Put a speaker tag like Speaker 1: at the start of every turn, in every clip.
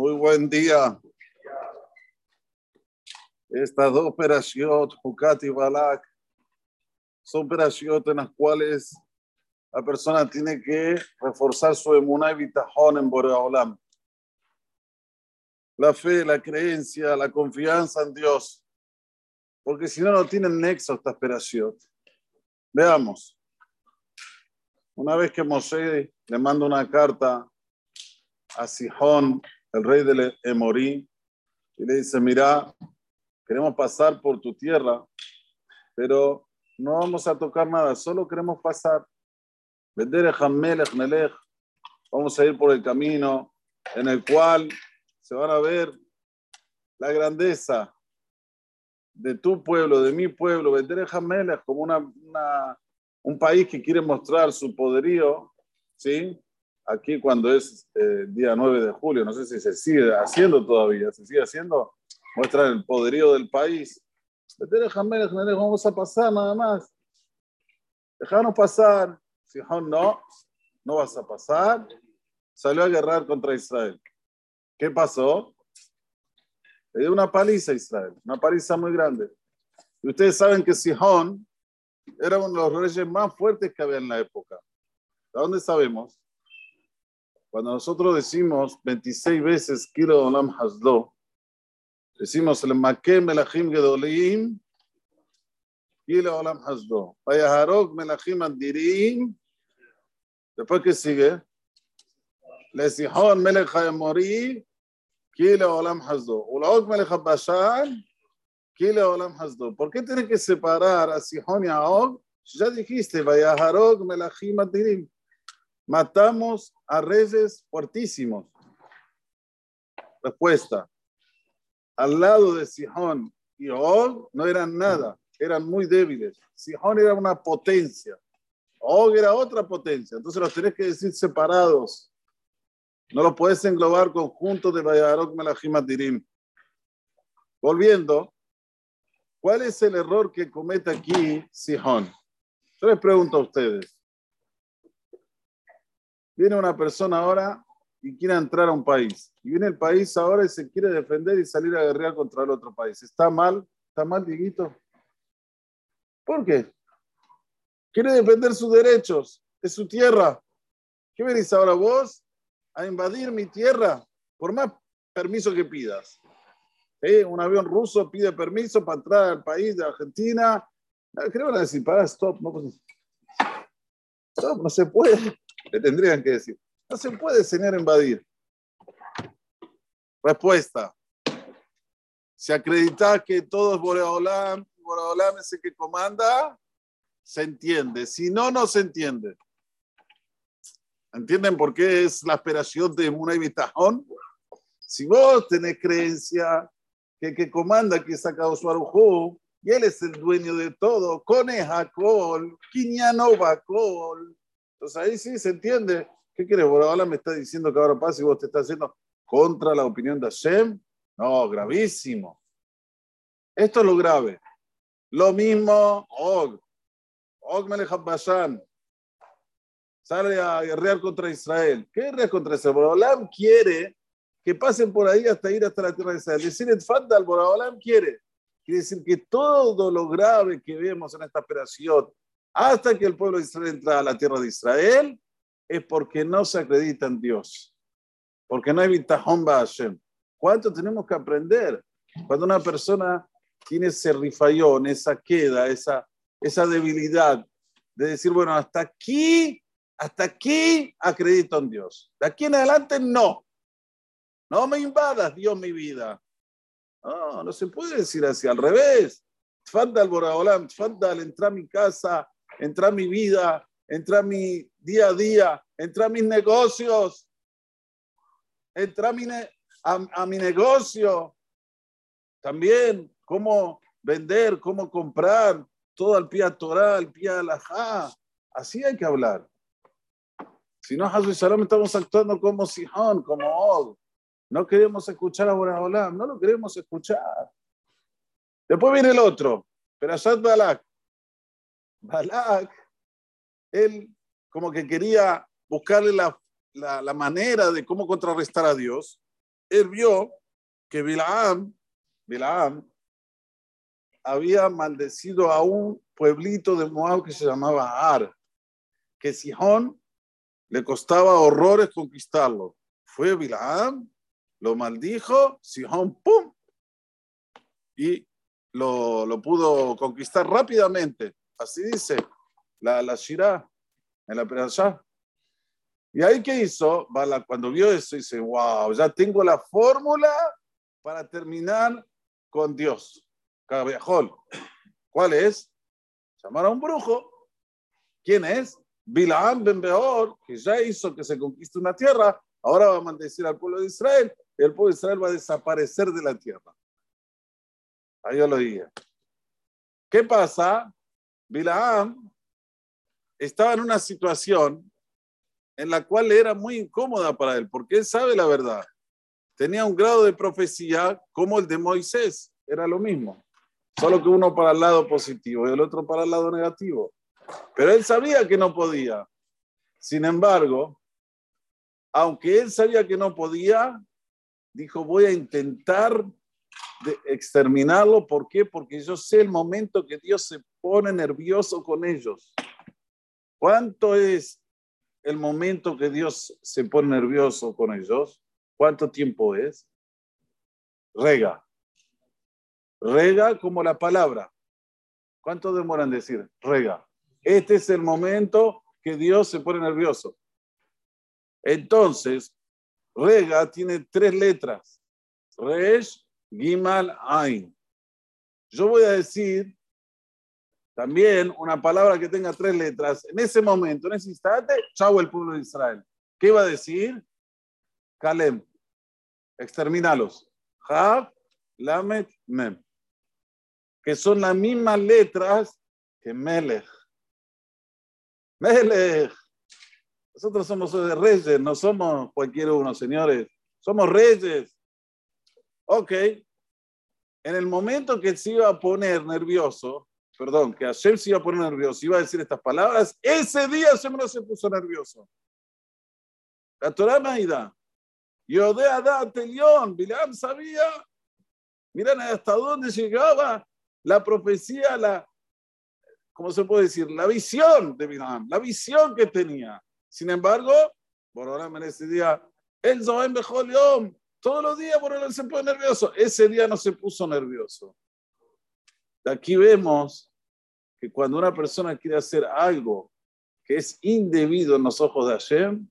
Speaker 1: Muy buen día. Estas dos operaciones, Hukat y Balak, son operaciones en las cuales la persona tiene que reforzar su emuná y bitajón en Boreolam. La fe, la creencia, la confianza en Dios. Porque si no, no tienen nexo esta operación. Veamos. Una vez que Moshe le manda una carta a Sihón, el rey de Emorí, y le dice, mira, queremos pasar por tu tierra, pero no vamos a tocar nada, solo queremos pasar. Vamos a ir por el camino en el cual se van a ver la grandeza de tu pueblo, de mi pueblo, vender como una, una, un país que quiere mostrar su poderío, ¿sí? Aquí cuando es eh, día 9 de julio, no sé si se sigue haciendo todavía, se sigue haciendo, muestra el poderío del país. Vamos a pasar nada más. Dejanos pasar. Si no, no vas a pasar. Salió a guerrar contra Israel. ¿Qué pasó? Le dio una paliza a Israel, una paliza muy grande. Y ustedes saben que Sihón era uno de los reyes más fuertes que había en la época. ¿De dónde sabemos? Cuando nosotros decimos 26 veces Kilo Olam Hasdo, decimos el Makem Melachim Gedolim, Kilo Olam Hasdo. Vayaharok Melachim Adirim. Después que sigue, Lesihon Melech Hayamori, Kilo Olam Hasdo. Ulaok Melech Bashan, Kilo Olam Hasdo. ¿Por qué tiene que separar a Sihon y a Og? Ya dijiste, Vayaharok Melachim Adirim. Matamos a reyes fuertísimos. Respuesta. Al lado de Sihón y Og no eran nada, eran muy débiles. Sihón era una potencia, Og era otra potencia. Entonces los tenés que decir separados. No los puedes englobar conjuntos de Bayarok Melachim Dirim. Volviendo, ¿cuál es el error que comete aquí Sihón? Yo les pregunto a ustedes. Viene una persona ahora y quiere entrar a un país. Y viene el país ahora y se quiere defender y salir a guerrear contra el otro país. ¿Está mal? ¿Está mal, Dieguito? ¿Por qué? Quiere defender sus derechos, de su tierra. ¿Qué venís ahora vos a invadir mi tierra? Por más permiso que pidas. ¿Eh? Un avión ruso pide permiso para entrar al país de Argentina. ¿Qué le van a decir? Para, stop. No, pues, stop, no se puede le tendrían que decir. No se puede, señor, invadir. Respuesta. Si acredita que todo es Boreolam, Boreolam es el que comanda, se entiende. Si no, no se entiende. ¿Entienden por qué es la esperación de Muna y? Si vos tenés creencia que el que comanda, que es sacado su arujú, y él es el dueño de todo, con Ejacol, Bacol, entonces ahí sí se entiende. ¿Qué quieres? Ahora me está diciendo que ahora pasa y vos te estás haciendo contra la opinión de Hashem. No, gravísimo. Esto es lo grave. Lo mismo, Og. Og Melech Bashan. Sale a guerrear contra Israel. ¿Qué guerrea contra Israel? Boraholam quiere que pasen por ahí hasta ir hasta la tierra de Israel. Decir el Fadal, Boraholam quiere. Quiere decir que todo lo grave que vemos en esta operación, hasta que el pueblo de Israel entra a la tierra de Israel, es porque no se acredita en Dios, porque no hay bitajón Hashem. ¿Cuánto tenemos que aprender? Cuando una persona tiene ese rifayón, esa queda, esa, esa debilidad de decir, bueno, hasta aquí, hasta aquí acredito en Dios. De aquí en adelante no. No me invadas, Dios, mi vida. No, no se puede decir así, al revés. Tfandal Boraholam, Tfandal, entra a mi casa, entra a mi vida, entra a mi día a día, entra a mis negocios, entra a mi, negocio. También cómo vender, cómo comprar, todo al pie a Torah, al pie a la Así hay que hablar. Si no, Hazu Shalom estamos actuando como Sihon, como Og. No queremos escuchar a Boraholam, no lo queremos escuchar. Después viene el otro, Perashat Balak. Balak, él como que quería buscarle la, la, manera de cómo contrarrestar a Dios. él vio que Bilaam, Bilaam había maldecido a un pueblito de Moab que se llamaba Ar, que Sihón le costaba horrores conquistarlo. Fue Bilaam, lo maldijo, Sihón, ¡pum! Y lo, lo pudo conquistar rápidamente. Así dice la, la Shirah en la Perashá. Y ahí que hizo, cuando vio eso, dice, wow, ya tengo la fórmula para terminar con Dios. Cabejol. ¿Cuál es? Llamar a un brujo. ¿Quién es? Bilaam ben Beor, que ya hizo que se conquiste una tierra, ahora va a maldecir al pueblo de Israel, y el pueblo de Israel va a desaparecer de la tierra. Ahí yo lo dije. ¿Qué pasa? Bilaam estaba en una situación en la cual era muy incómoda para él, porque él sabe la verdad. Tenía un grado de profecía como el de Moisés, era lo mismo, solo que uno para el lado positivo y el otro para el lado negativo. Pero él sabía que no podía. Sin embargo, aunque él sabía que no podía, dijo, voy a intentar exterminarlo. ¿Por qué? Porque yo sé el momento que Dios se pone nervioso con ellos. ¿Cuánto es el momento que Dios se pone nervioso con ellos? ¿Cuánto tiempo es? Rega. Rega como la palabra. ¿Cuánto demoran decir? Rega. Este es el momento que Dios se pone nervioso. Entonces, rega tiene tres letras. Resh, Gimal, Ain. Yo voy a decir también una palabra que tenga tres letras. En ese momento, en ese instante, chau el pueblo de Israel. ¿Qué iba a decir? Kalem. Exterminalos. Hav, Lamet, Mem. Que son las mismas letras que Melech. Melech. Nosotros somos reyes, no somos cualquier uno, señores. Somos reyes. Ok. En el momento que se iba a poner nervioso, perdón, que Hashem se iba a poner nervioso, iba a decir estas palabras, ese día Hashem no se puso nervioso. La Torah Maida, Yodea da Telión, Bilam sabía, miren hasta dónde llegaba la profecía, la, ¿cómo se puede decir? La visión de Bilam, la visión que tenía. Sin embargo, ahora en ese día, el Zohem Bejoliom, todos los días ahora se pone nervioso. Ese día no se puso nervioso. Aquí vemos que cuando una persona quiere hacer algo que es indebido en los ojos de Hashem,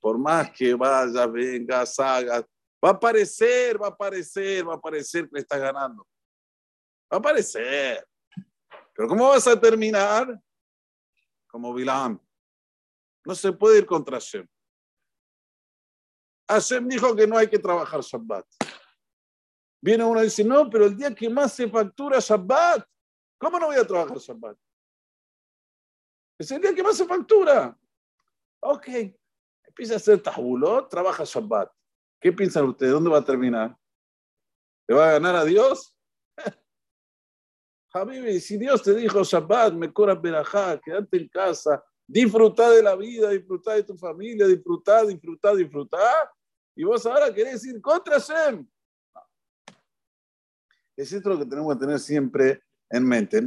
Speaker 1: por más que vaya, venga, haga, va a aparecer, va a aparecer, va a aparecer que le está ganando. Va a aparecer. Pero ¿cómo vas a terminar? Como Bilam. No se puede ir contra Hashem. Hashem dijo que no hay que trabajar Shabbat. Viene uno y dice, no, pero el día que más se factura Shabbat, ¿Cómo no voy a trabajar Shabbat? Es el día que más se factura. Ok. Empieza a hacer tahulot, trabaja Shabbat. ¿Qué piensan ustedes? ¿Dónde va a terminar? ¿Le va a ganar a Dios? Habibi, si Dios te dijo Shabbat, me cura berajá, quédate en casa, disfruta de la vida, disfruta de tu familia, disfruta, disfruta, disfruta. Y vos ahora querés ir contra Shem. Es esto lo que tenemos que tener siempre en mente.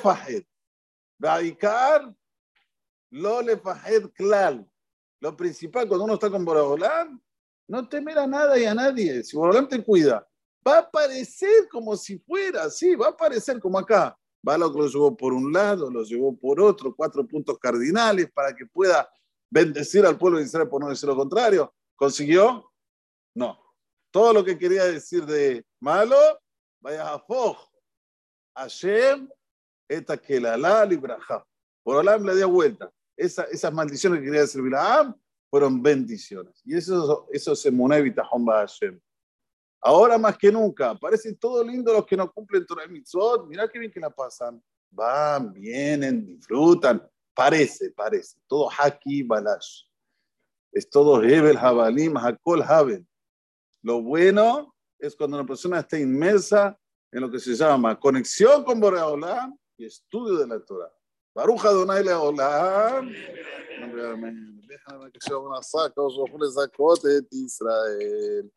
Speaker 1: Fahed. Baikar, lo le fahed klal. Lo principal cuando uno está con Boraholam, no temer a nada y a nadie. Si Boraholam te cuida, va a parecer como si fuera, sí, va a parecer como acá. Que lo llevó por un lado, lo llevó por otro, cuatro puntos cardinales para que pueda bendecir al pueblo de Israel por no decir lo contrario. ¿Consiguió? No. Todo lo que quería decir de malo, vaya a Foj, Hashem, esta la libraja. Por Olam le dio vuelta. Esa, esas maldiciones que quería decir Bilaam fueron bendiciones. Y eso, eso se monevita Homba Hashem. Ahora más que nunca, parecen todo lindo los que no cumplen Torah Mitzvot. Mirá qué bien que la pasan. Van, vienen, disfrutan. Parece, parece. Todo Haki Balash. Es todo Hebel, Habalim, Hakol, Habel. Lo bueno es cuando una persona está inmersa en lo que se llama conexión con Boreolam y estudio de la Torah. Baruch Adonai Leolam. Déjame que sea una saca, os ofrezca Israel.